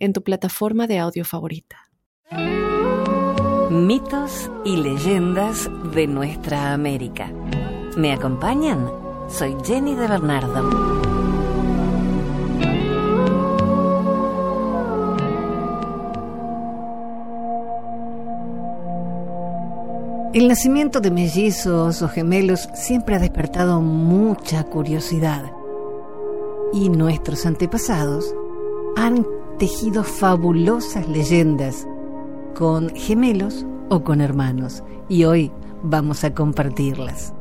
en tu plataforma de audio favorita. Mitos y leyendas de nuestra América. ¿Me acompañan? Soy Jenny de Bernardo. El nacimiento de mellizos o gemelos siempre ha despertado mucha curiosidad. Y nuestros antepasados han tejido fabulosas leyendas con gemelos o con hermanos y hoy vamos a compartirlas.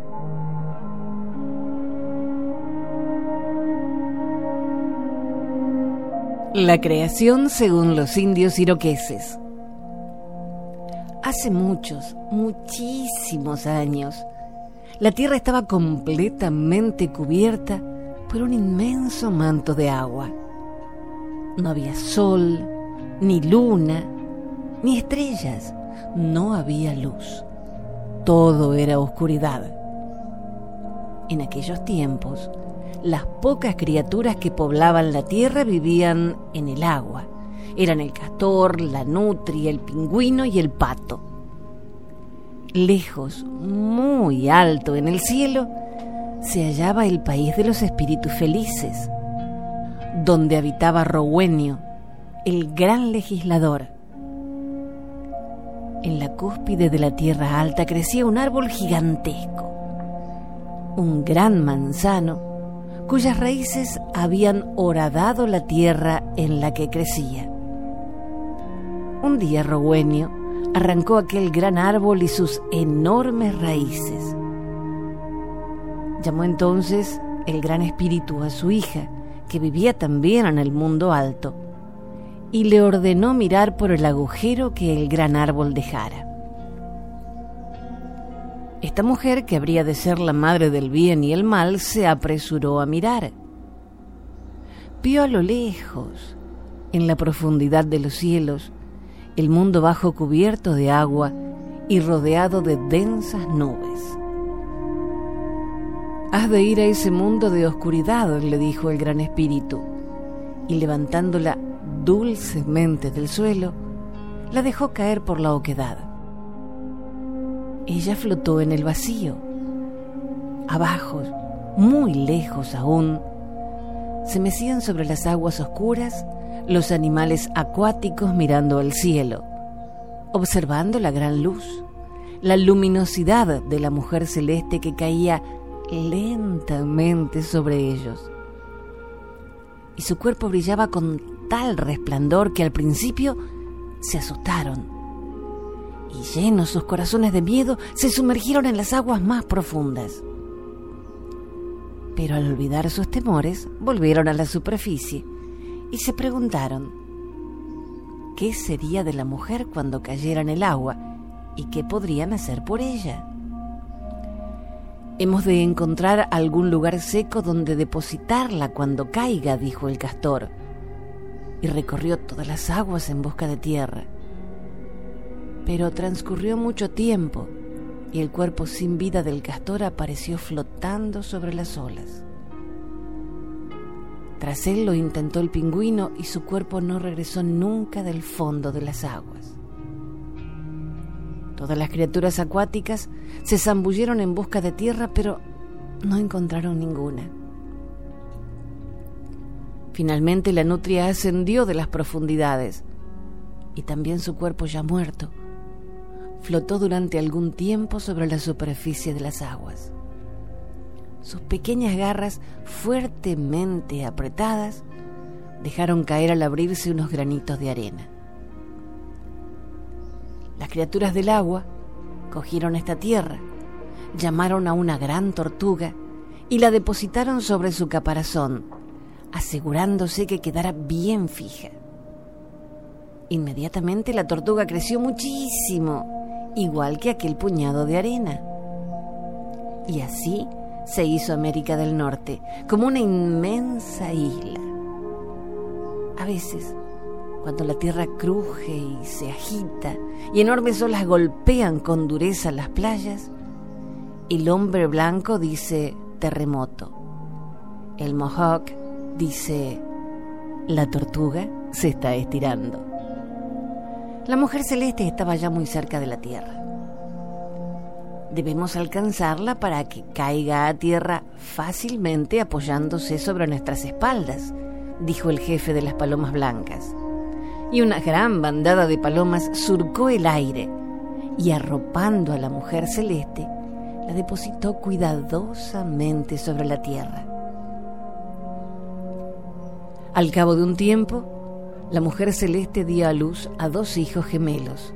La creación según los indios iroqueses. Hace muchos, muchísimos años, la tierra estaba completamente cubierta por un inmenso manto de agua. No había sol, ni luna, ni estrellas. No había luz. Todo era oscuridad. En aquellos tiempos, las pocas criaturas que poblaban la tierra vivían en el agua. Eran el castor, la nutria, el pingüino y el pato. Lejos, muy alto en el cielo, se hallaba el país de los espíritus felices, donde habitaba Rowenio, el gran legislador. En la cúspide de la tierra alta crecía un árbol gigantesco, un gran manzano cuyas raíces habían horadado la tierra en la que crecía. Un día Rowenio arrancó aquel gran árbol y sus enormes raíces. Llamó entonces el gran espíritu a su hija, que vivía también en el mundo alto, y le ordenó mirar por el agujero que el gran árbol dejara. Esta mujer, que habría de ser la madre del bien y el mal, se apresuró a mirar. Vio a lo lejos, en la profundidad de los cielos, el mundo bajo cubierto de agua y rodeado de densas nubes. Has de ir a ese mundo de oscuridad, le dijo el gran espíritu, y levantándola dulcemente del suelo, la dejó caer por la oquedad. Ella flotó en el vacío. Abajo, muy lejos aún, se mecían sobre las aguas oscuras los animales acuáticos mirando al cielo, observando la gran luz, la luminosidad de la mujer celeste que caía lentamente sobre ellos. Y su cuerpo brillaba con tal resplandor que al principio se asustaron. Y llenos sus corazones de miedo, se sumergieron en las aguas más profundas. Pero al olvidar sus temores, volvieron a la superficie y se preguntaron, ¿qué sería de la mujer cuando cayera en el agua y qué podrían hacer por ella? Hemos de encontrar algún lugar seco donde depositarla cuando caiga, dijo el castor, y recorrió todas las aguas en busca de tierra. Pero transcurrió mucho tiempo y el cuerpo sin vida del castor apareció flotando sobre las olas. Tras él lo intentó el pingüino y su cuerpo no regresó nunca del fondo de las aguas. Todas las criaturas acuáticas se zambulleron en busca de tierra, pero no encontraron ninguna. Finalmente la nutria ascendió de las profundidades y también su cuerpo ya muerto flotó durante algún tiempo sobre la superficie de las aguas. Sus pequeñas garras fuertemente apretadas dejaron caer al abrirse unos granitos de arena. Las criaturas del agua cogieron esta tierra, llamaron a una gran tortuga y la depositaron sobre su caparazón, asegurándose que quedara bien fija. Inmediatamente la tortuga creció muchísimo, igual que aquel puñado de arena. Y así se hizo América del Norte, como una inmensa isla. A veces, cuando la tierra cruje y se agita y enormes olas golpean con dureza las playas, el hombre blanco dice terremoto. El mohawk dice la tortuga se está estirando. La mujer celeste estaba ya muy cerca de la tierra. Debemos alcanzarla para que caiga a tierra fácilmente apoyándose sobre nuestras espaldas, dijo el jefe de las palomas blancas. Y una gran bandada de palomas surcó el aire y arropando a la mujer celeste, la depositó cuidadosamente sobre la tierra. Al cabo de un tiempo, la mujer celeste dio a luz a dos hijos gemelos.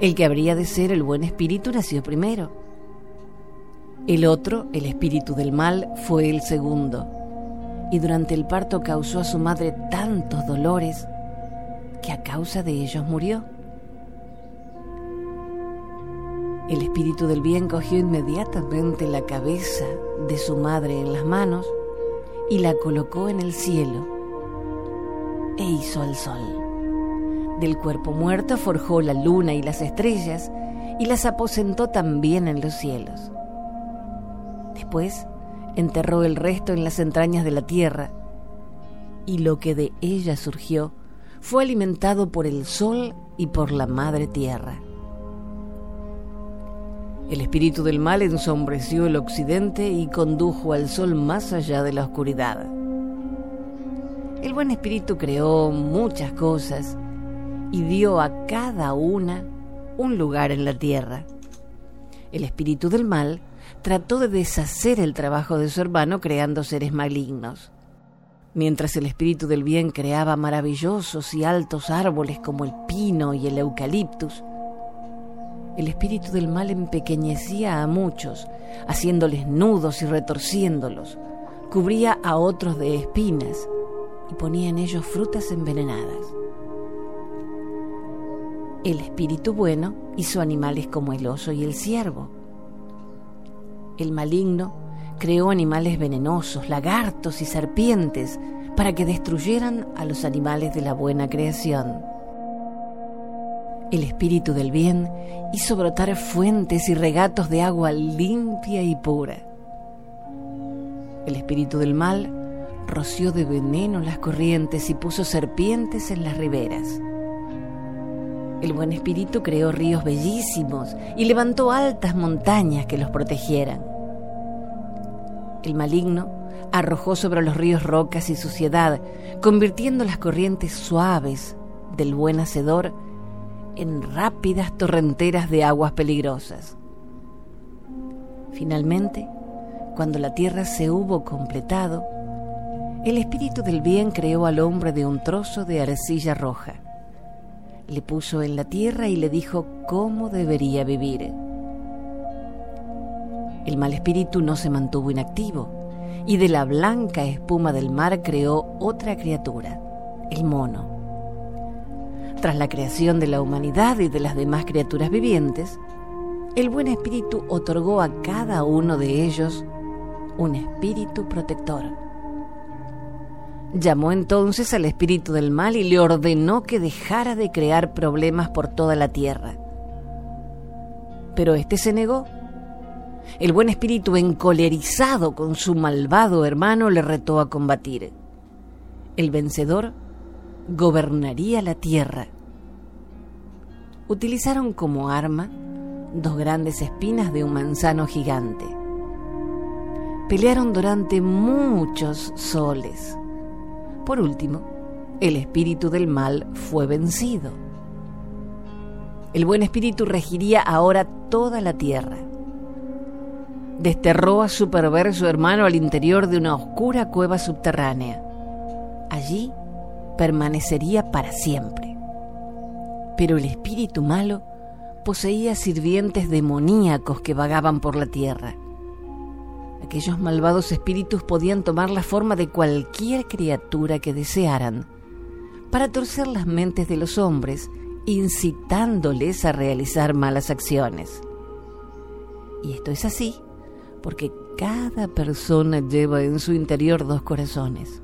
El que habría de ser el buen espíritu nació primero. El otro, el espíritu del mal, fue el segundo. Y durante el parto causó a su madre tantos dolores que a causa de ellos murió. El espíritu del bien cogió inmediatamente la cabeza de su madre en las manos y la colocó en el cielo e hizo al sol. Del cuerpo muerto forjó la luna y las estrellas y las aposentó también en los cielos. Después enterró el resto en las entrañas de la tierra y lo que de ella surgió fue alimentado por el sol y por la madre tierra. El espíritu del mal ensombreció el occidente y condujo al sol más allá de la oscuridad. El buen espíritu creó muchas cosas y dio a cada una un lugar en la tierra. El espíritu del mal trató de deshacer el trabajo de su hermano creando seres malignos. Mientras el espíritu del bien creaba maravillosos y altos árboles como el pino y el eucaliptus, el espíritu del mal empequeñecía a muchos, haciéndoles nudos y retorciéndolos, cubría a otros de espinas y ponía en ellos frutas envenenadas. El espíritu bueno hizo animales como el oso y el ciervo. El maligno creó animales venenosos, lagartos y serpientes, para que destruyeran a los animales de la buena creación. El espíritu del bien hizo brotar fuentes y regatos de agua limpia y pura. El espíritu del mal roció de veneno las corrientes y puso serpientes en las riberas. El buen espíritu creó ríos bellísimos y levantó altas montañas que los protegieran. El maligno arrojó sobre los ríos rocas y suciedad, convirtiendo las corrientes suaves del buen hacedor en rápidas torrenteras de aguas peligrosas. Finalmente, cuando la tierra se hubo completado, el espíritu del bien creó al hombre de un trozo de arcilla roja le puso en la tierra y le dijo cómo debería vivir. El mal espíritu no se mantuvo inactivo y de la blanca espuma del mar creó otra criatura, el mono. Tras la creación de la humanidad y de las demás criaturas vivientes, el buen espíritu otorgó a cada uno de ellos un espíritu protector Llamó entonces al espíritu del mal y le ordenó que dejara de crear problemas por toda la tierra. Pero éste se negó. El buen espíritu, encolerizado con su malvado hermano, le retó a combatir. El vencedor gobernaría la tierra. Utilizaron como arma dos grandes espinas de un manzano gigante. Pelearon durante muchos soles por último, el espíritu del mal fue vencido. El buen espíritu regiría ahora toda la tierra. Desterró a su perverso hermano al interior de una oscura cueva subterránea. Allí permanecería para siempre. Pero el espíritu malo poseía sirvientes demoníacos que vagaban por la tierra. Aquellos malvados espíritus podían tomar la forma de cualquier criatura que desearan, para torcer las mentes de los hombres, incitándoles a realizar malas acciones. Y esto es así porque cada persona lleva en su interior dos corazones,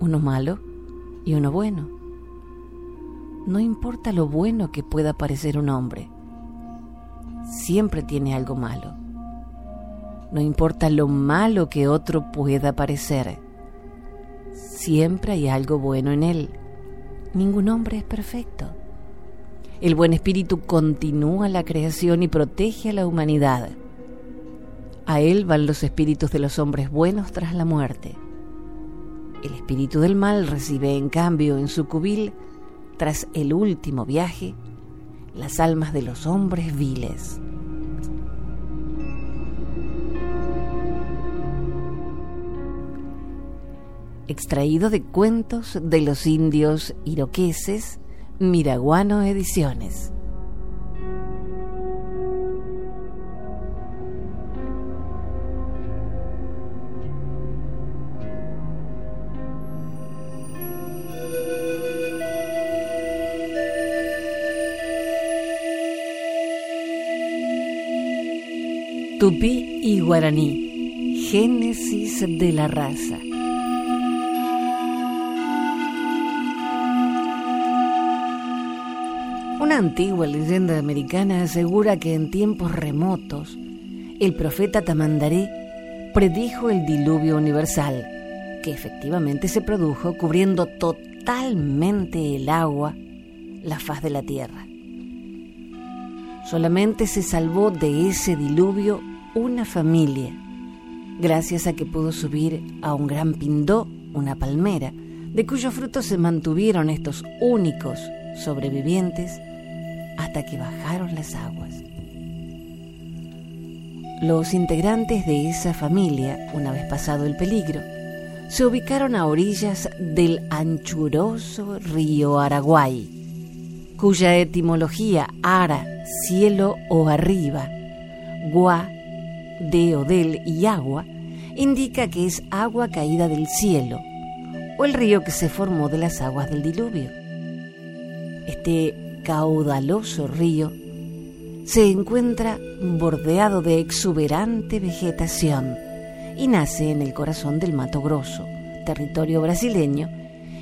uno malo y uno bueno. No importa lo bueno que pueda parecer un hombre, siempre tiene algo malo. No importa lo malo que otro pueda parecer, siempre hay algo bueno en él. Ningún hombre es perfecto. El buen espíritu continúa la creación y protege a la humanidad. A él van los espíritus de los hombres buenos tras la muerte. El espíritu del mal recibe en cambio en su cubil, tras el último viaje, las almas de los hombres viles. Extraído de cuentos de los indios iroqueses, Miraguano Ediciones. Tupí y guaraní. Génesis de la raza. Una antigua leyenda americana asegura que en tiempos remotos el profeta Tamandaré predijo el diluvio universal, que efectivamente se produjo cubriendo totalmente el agua la faz de la tierra. Solamente se salvó de ese diluvio una familia, gracias a que pudo subir a un gran pindó, una palmera, de cuyos frutos se mantuvieron estos únicos sobrevivientes hasta que bajaron las aguas. Los integrantes de esa familia, una vez pasado el peligro, se ubicaron a orillas del anchuroso río Araguay, cuya etimología ara, cielo o arriba, gua, de o del y agua, indica que es agua caída del cielo, o el río que se formó de las aguas del diluvio. Este caudaloso río se encuentra bordeado de exuberante vegetación y nace en el corazón del Mato Grosso, territorio brasileño,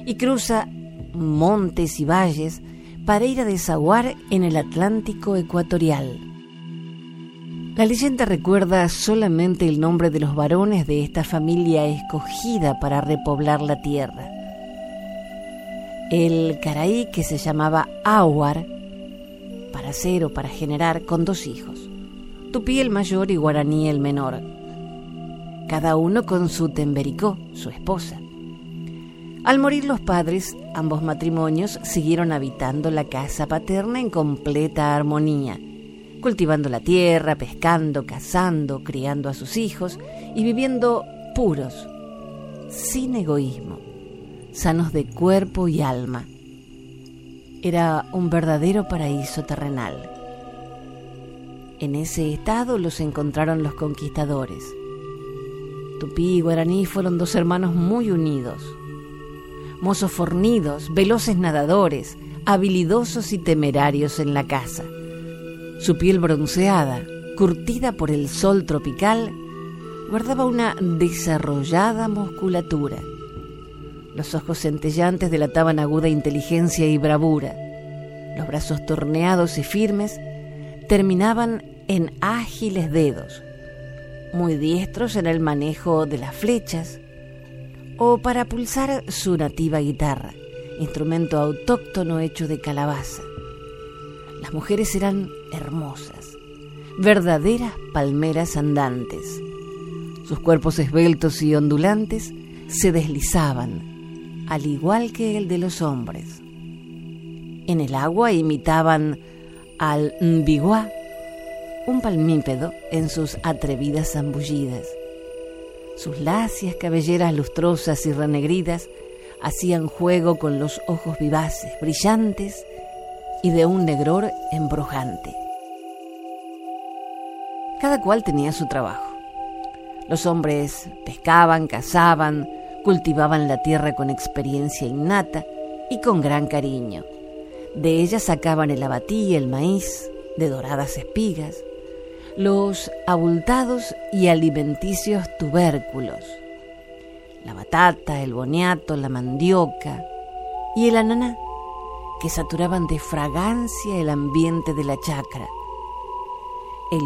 y cruza montes y valles para ir a desaguar en el Atlántico ecuatorial. La leyenda recuerda solamente el nombre de los varones de esta familia escogida para repoblar la tierra. El caraí que se llamaba Ahuar, para hacer o para generar con dos hijos, Tupí el mayor y Guaraní el menor, cada uno con su tembericó, su esposa. Al morir los padres, ambos matrimonios siguieron habitando la casa paterna en completa armonía cultivando la tierra, pescando, cazando, criando a sus hijos y viviendo puros, sin egoísmo, sanos de cuerpo y alma. Era un verdadero paraíso terrenal. En ese estado los encontraron los conquistadores. Tupí y Guaraní fueron dos hermanos muy unidos, mozos fornidos, veloces nadadores, habilidosos y temerarios en la caza. Su piel bronceada, curtida por el sol tropical, guardaba una desarrollada musculatura. Los ojos centellantes delataban aguda inteligencia y bravura. Los brazos torneados y firmes terminaban en ágiles dedos, muy diestros en el manejo de las flechas o para pulsar su nativa guitarra, instrumento autóctono hecho de calabaza. Las mujeres eran hermosas, verdaderas palmeras andantes. Sus cuerpos esbeltos y ondulantes se deslizaban, al igual que el de los hombres. En el agua imitaban al mbiguá, un palmípedo en sus atrevidas zambullidas. Sus lacias cabelleras lustrosas y renegridas hacían juego con los ojos vivaces, brillantes y de un negror embrujante. Cada cual tenía su trabajo. Los hombres pescaban, cazaban, cultivaban la tierra con experiencia innata y con gran cariño. De ella sacaban el abatí el maíz, de doradas espigas, los abultados y alimenticios tubérculos, la batata, el boniato, la mandioca y el ananá, que saturaban de fragancia el ambiente de la chacra. El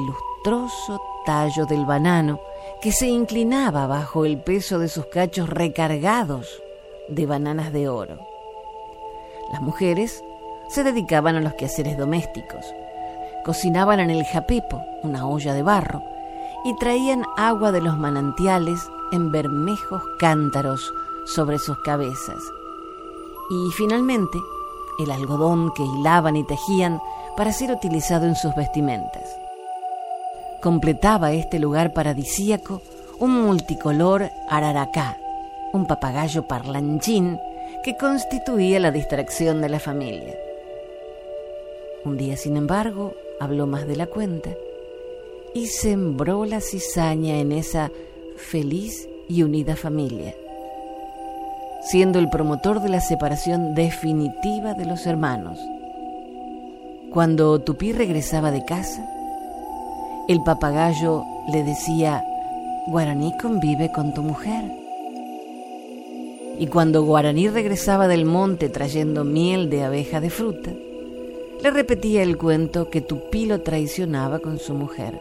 tallo del banano, que se inclinaba bajo el peso de sus cachos recargados de bananas de oro. Las mujeres se dedicaban a los quehaceres domésticos, cocinaban en el japepo, una olla de barro, y traían agua de los manantiales en bermejos cántaros sobre sus cabezas. Y finalmente, el algodón que hilaban y tejían para ser utilizado en sus vestimentas. Completaba este lugar paradisíaco un multicolor araracá, un papagayo parlanchín que constituía la distracción de la familia. Un día, sin embargo, habló más de la cuenta y sembró la cizaña en esa feliz y unida familia, siendo el promotor de la separación definitiva de los hermanos. Cuando Tupí regresaba de casa, el papagayo le decía, Guaraní convive con tu mujer. Y cuando Guaraní regresaba del monte trayendo miel de abeja de fruta, le repetía el cuento que Tupí lo traicionaba con su mujer.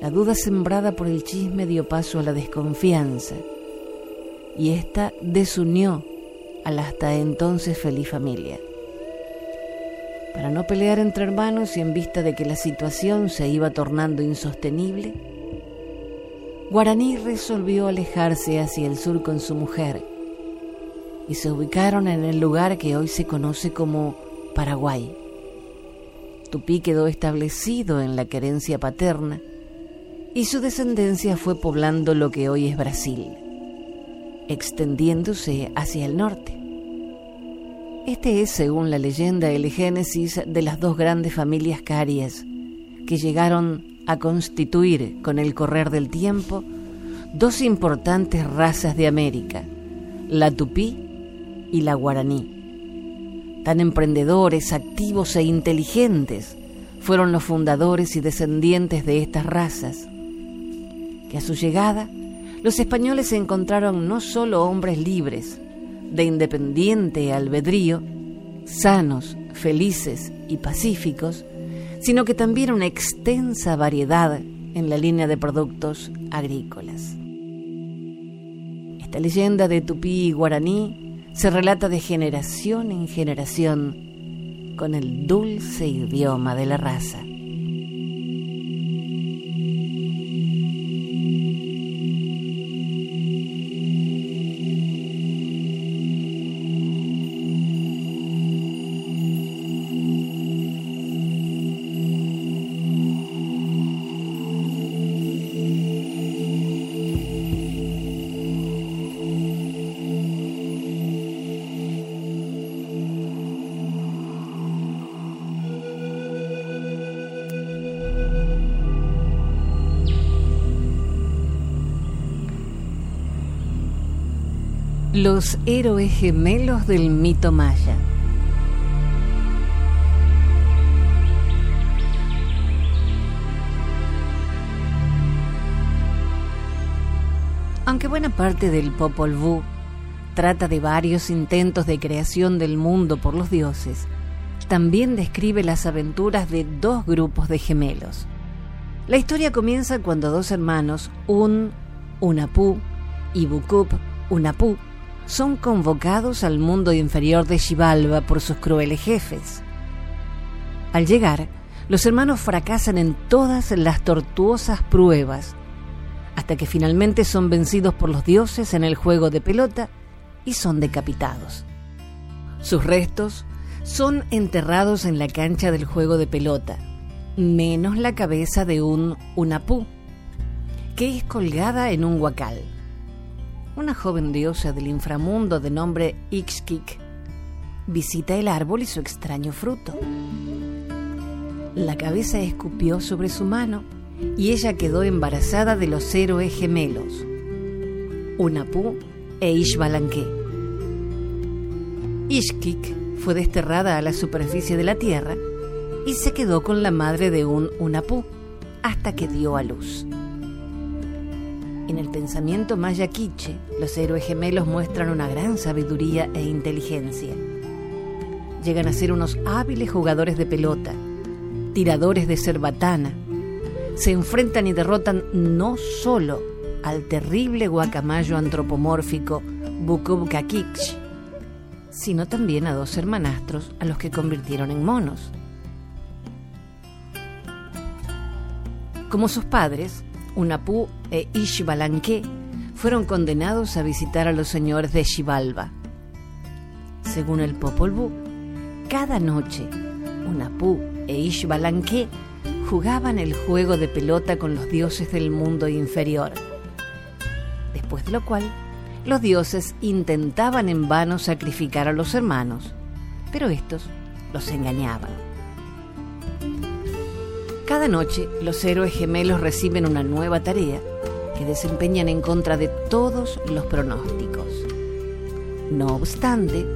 La duda sembrada por el chisme dio paso a la desconfianza y ésta desunió a la hasta entonces feliz familia. Para no pelear entre hermanos y en vista de que la situación se iba tornando insostenible, Guaraní resolvió alejarse hacia el sur con su mujer y se ubicaron en el lugar que hoy se conoce como Paraguay. Tupí quedó establecido en la querencia paterna y su descendencia fue poblando lo que hoy es Brasil, extendiéndose hacia el norte. Este es, según la leyenda, el génesis de las dos grandes familias carias que llegaron a constituir con el correr del tiempo dos importantes razas de América, la tupí y la guaraní. Tan emprendedores, activos e inteligentes fueron los fundadores y descendientes de estas razas que a su llegada los españoles encontraron no solo hombres libres, de independiente albedrío, sanos, felices y pacíficos, sino que también una extensa variedad en la línea de productos agrícolas. Esta leyenda de tupí y guaraní se relata de generación en generación con el dulce idioma de la raza. Los héroes gemelos del mito maya. Aunque buena parte del Popol Vuh trata de varios intentos de creación del mundo por los dioses, también describe las aventuras de dos grupos de gemelos. La historia comienza cuando dos hermanos, Un Unapú y Bukup Unapú, son convocados al mundo inferior de Xibalba por sus crueles jefes. Al llegar, los hermanos fracasan en todas las tortuosas pruebas, hasta que finalmente son vencidos por los dioses en el juego de pelota y son decapitados. Sus restos son enterrados en la cancha del juego de pelota, menos la cabeza de un unapú, que es colgada en un huacal una joven diosa del inframundo de nombre Ixkik visita el árbol y su extraño fruto. La cabeza escupió sobre su mano y ella quedó embarazada de los héroes gemelos, Unapú e Ishbalanque. Ishkik fue desterrada a la superficie de la tierra y se quedó con la madre de un Unapú hasta que dio a luz. En el pensamiento maya quiche, los héroes gemelos muestran una gran sabiduría e inteligencia. Llegan a ser unos hábiles jugadores de pelota, tiradores de cerbatana. Se enfrentan y derrotan no solo al terrible guacamayo antropomórfico Bukub sino también a dos hermanastros a los que convirtieron en monos. Como sus padres, Unapú e Ishbalanque fueron condenados a visitar a los señores de Xibalba. Según el Popol Vuh, cada noche Unapú e Ishbalanque jugaban el juego de pelota con los dioses del mundo inferior. Después de lo cual, los dioses intentaban en vano sacrificar a los hermanos, pero estos los engañaban. Cada noche los héroes gemelos reciben una nueva tarea que desempeñan en contra de todos los pronósticos. No obstante,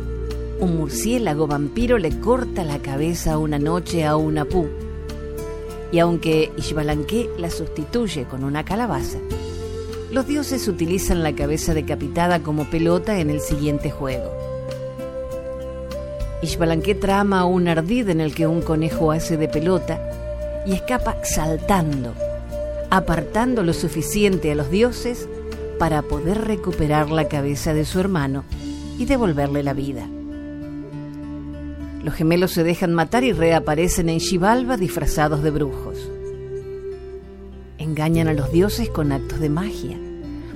un murciélago vampiro le corta la cabeza una noche a una pu. Y aunque Ishbalanque la sustituye con una calabaza, los dioses utilizan la cabeza decapitada como pelota en el siguiente juego. Ishbalanque trama un ardid en el que un conejo hace de pelota y escapa saltando, apartando lo suficiente a los dioses para poder recuperar la cabeza de su hermano y devolverle la vida. Los gemelos se dejan matar y reaparecen en Xibalba disfrazados de brujos. Engañan a los dioses con actos de magia,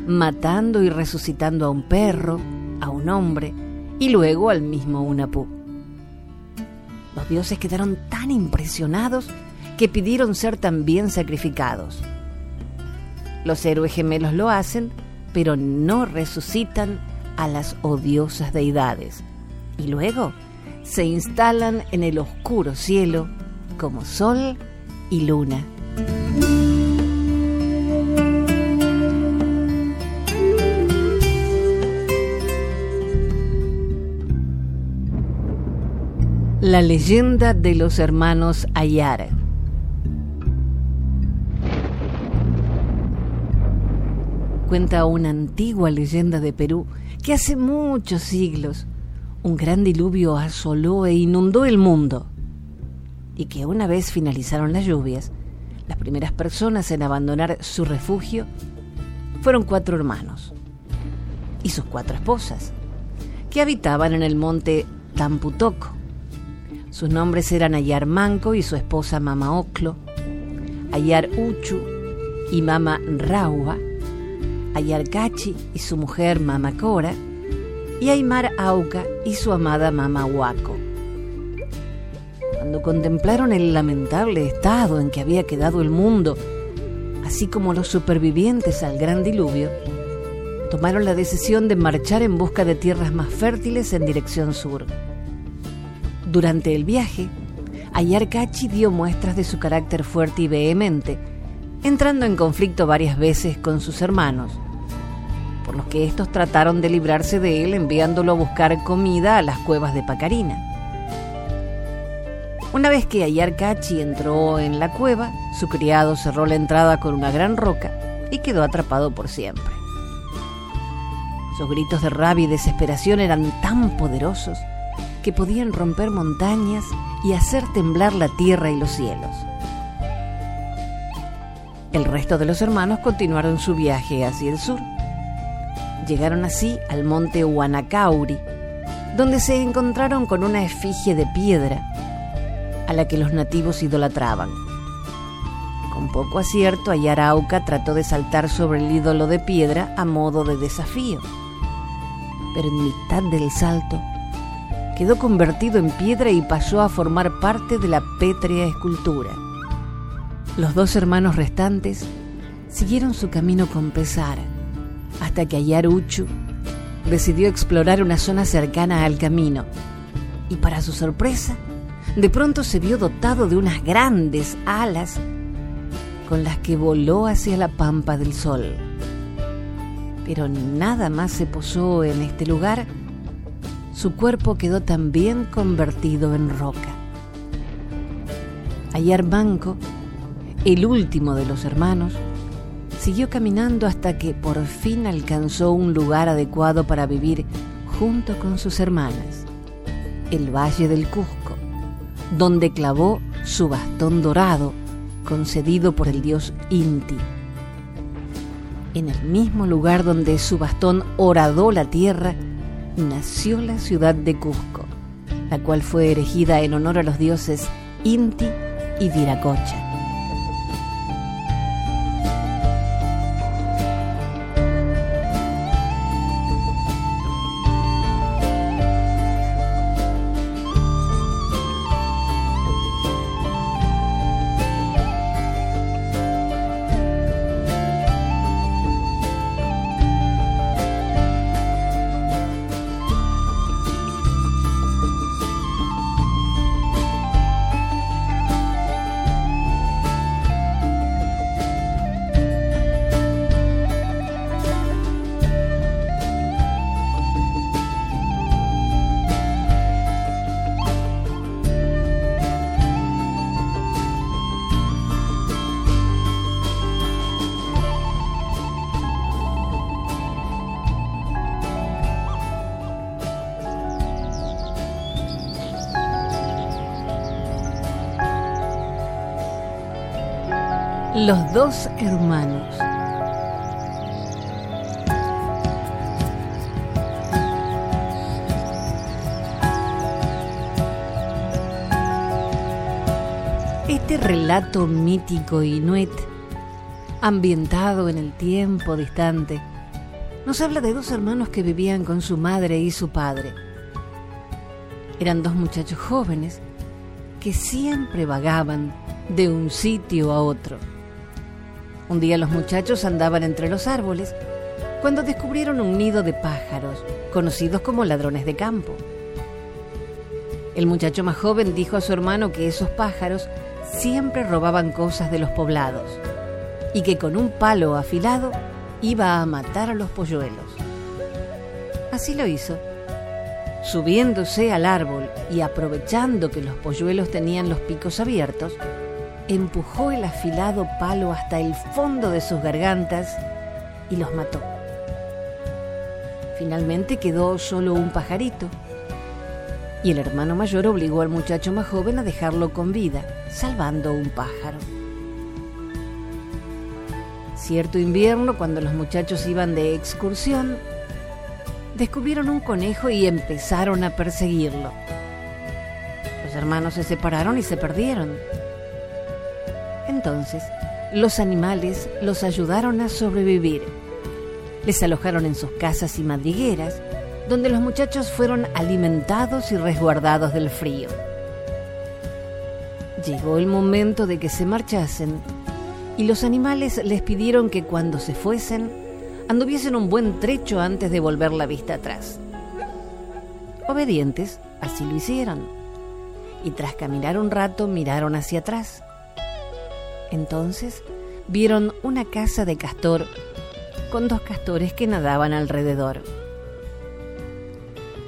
matando y resucitando a un perro, a un hombre y luego al mismo Unapú. Los dioses quedaron tan impresionados que pidieron ser también sacrificados. Los héroes gemelos lo hacen, pero no resucitan a las odiosas deidades. Y luego se instalan en el oscuro cielo como sol y luna. La leyenda de los hermanos Ayar. Cuenta una antigua leyenda de Perú que hace muchos siglos un gran diluvio asoló e inundó el mundo y que una vez finalizaron las lluvias, las primeras personas en abandonar su refugio fueron cuatro hermanos y sus cuatro esposas, que habitaban en el monte Tamputoco. Sus nombres eran Ayar Manco y su esposa Mama Oclo, Ayar Uchu y Mama Raua, Ayarcachi y su mujer Mama Cora, y Aymar Auca y su amada Mama Huaco. Cuando contemplaron el lamentable estado en que había quedado el mundo, así como los supervivientes al gran diluvio, tomaron la decisión de marchar en busca de tierras más fértiles en dirección sur. Durante el viaje, Ayarcachi dio muestras de su carácter fuerte y vehemente, entrando en conflicto varias veces con sus hermanos, por los que estos trataron de librarse de él enviándolo a buscar comida a las cuevas de Pacarina. Una vez que Ayarcachi entró en la cueva, su criado cerró la entrada con una gran roca y quedó atrapado por siempre. Sus gritos de rabia y desesperación eran tan poderosos que podían romper montañas y hacer temblar la tierra y los cielos. El resto de los hermanos continuaron su viaje hacia el sur. Llegaron así al monte Huanacauri, donde se encontraron con una efigie de piedra a la que los nativos idolatraban. Con poco acierto, Ayarauca trató de saltar sobre el ídolo de piedra a modo de desafío, pero en mitad del salto quedó convertido en piedra y pasó a formar parte de la pétrea escultura. Los dos hermanos restantes siguieron su camino con pesar hasta que Ayaruchu decidió explorar una zona cercana al camino y para su sorpresa, de pronto se vio dotado de unas grandes alas con las que voló hacia la pampa del sol. Pero nada más se posó en este lugar, su cuerpo quedó también convertido en roca. Ayer Manco, el último de los hermanos, siguió caminando hasta que por fin alcanzó un lugar adecuado para vivir junto con sus hermanas, el Valle del Cusco, donde clavó su bastón dorado concedido por el dios Inti. En el mismo lugar donde su bastón horadó la tierra, nació la ciudad de Cusco, la cual fue erigida en honor a los dioses Inti y Viracocha. Los dos hermanos. Este relato mítico inuit, ambientado en el tiempo distante, nos habla de dos hermanos que vivían con su madre y su padre. Eran dos muchachos jóvenes que siempre vagaban de un sitio a otro un día los muchachos andaban entre los árboles cuando descubrieron un nido de pájaros, conocidos como ladrones de campo. El muchacho más joven dijo a su hermano que esos pájaros siempre robaban cosas de los poblados y que con un palo afilado iba a matar a los polluelos. Así lo hizo. Subiéndose al árbol y aprovechando que los polluelos tenían los picos abiertos, empujó el afilado palo hasta el fondo de sus gargantas y los mató. Finalmente quedó solo un pajarito y el hermano mayor obligó al muchacho más joven a dejarlo con vida, salvando un pájaro. Cierto invierno, cuando los muchachos iban de excursión, descubrieron un conejo y empezaron a perseguirlo. Los hermanos se separaron y se perdieron. Entonces, los animales los ayudaron a sobrevivir. Les alojaron en sus casas y madrigueras, donde los muchachos fueron alimentados y resguardados del frío. Llegó el momento de que se marchasen y los animales les pidieron que cuando se fuesen anduviesen un buen trecho antes de volver la vista atrás. Obedientes, así lo hicieron. Y tras caminar un rato miraron hacia atrás entonces vieron una casa de castor con dos castores que nadaban alrededor.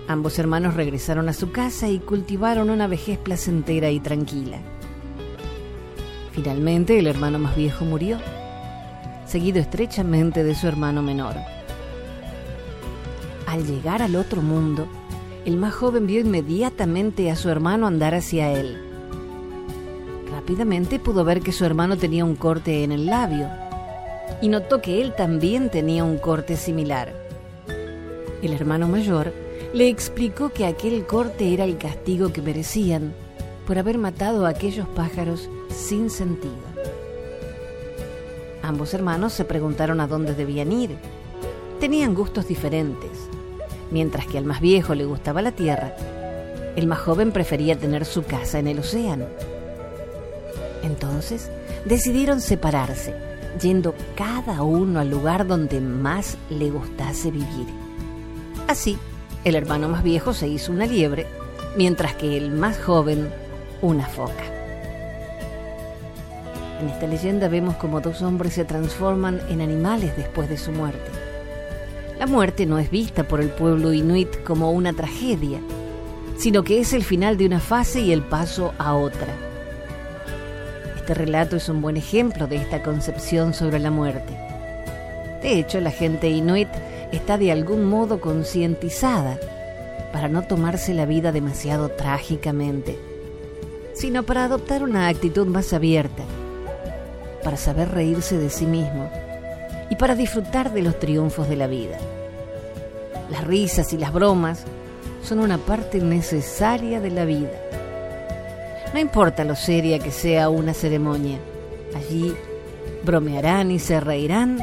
Ambos hermanos regresaron a su casa y cultivaron una vejez placentera y tranquila. Finalmente el hermano más viejo murió, seguido estrechamente de su hermano menor. Al llegar al otro mundo, el más joven vio inmediatamente a su hermano andar hacia él rápidamente pudo ver que su hermano tenía un corte en el labio y notó que él también tenía un corte similar. El hermano mayor le explicó que aquel corte era el castigo que merecían por haber matado a aquellos pájaros sin sentido. Ambos hermanos se preguntaron a dónde debían ir. Tenían gustos diferentes. Mientras que al más viejo le gustaba la tierra, el más joven prefería tener su casa en el océano. Entonces decidieron separarse, yendo cada uno al lugar donde más le gustase vivir. Así, el hermano más viejo se hizo una liebre, mientras que el más joven una foca. En esta leyenda vemos como dos hombres se transforman en animales después de su muerte. La muerte no es vista por el pueblo inuit como una tragedia, sino que es el final de una fase y el paso a otra. Este relato es un buen ejemplo de esta concepción sobre la muerte. De hecho, la gente inuit está de algún modo concientizada para no tomarse la vida demasiado trágicamente, sino para adoptar una actitud más abierta, para saber reírse de sí mismo y para disfrutar de los triunfos de la vida. Las risas y las bromas son una parte necesaria de la vida. No importa lo seria que sea una ceremonia, allí bromearán y se reirán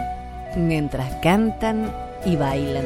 mientras cantan y bailan.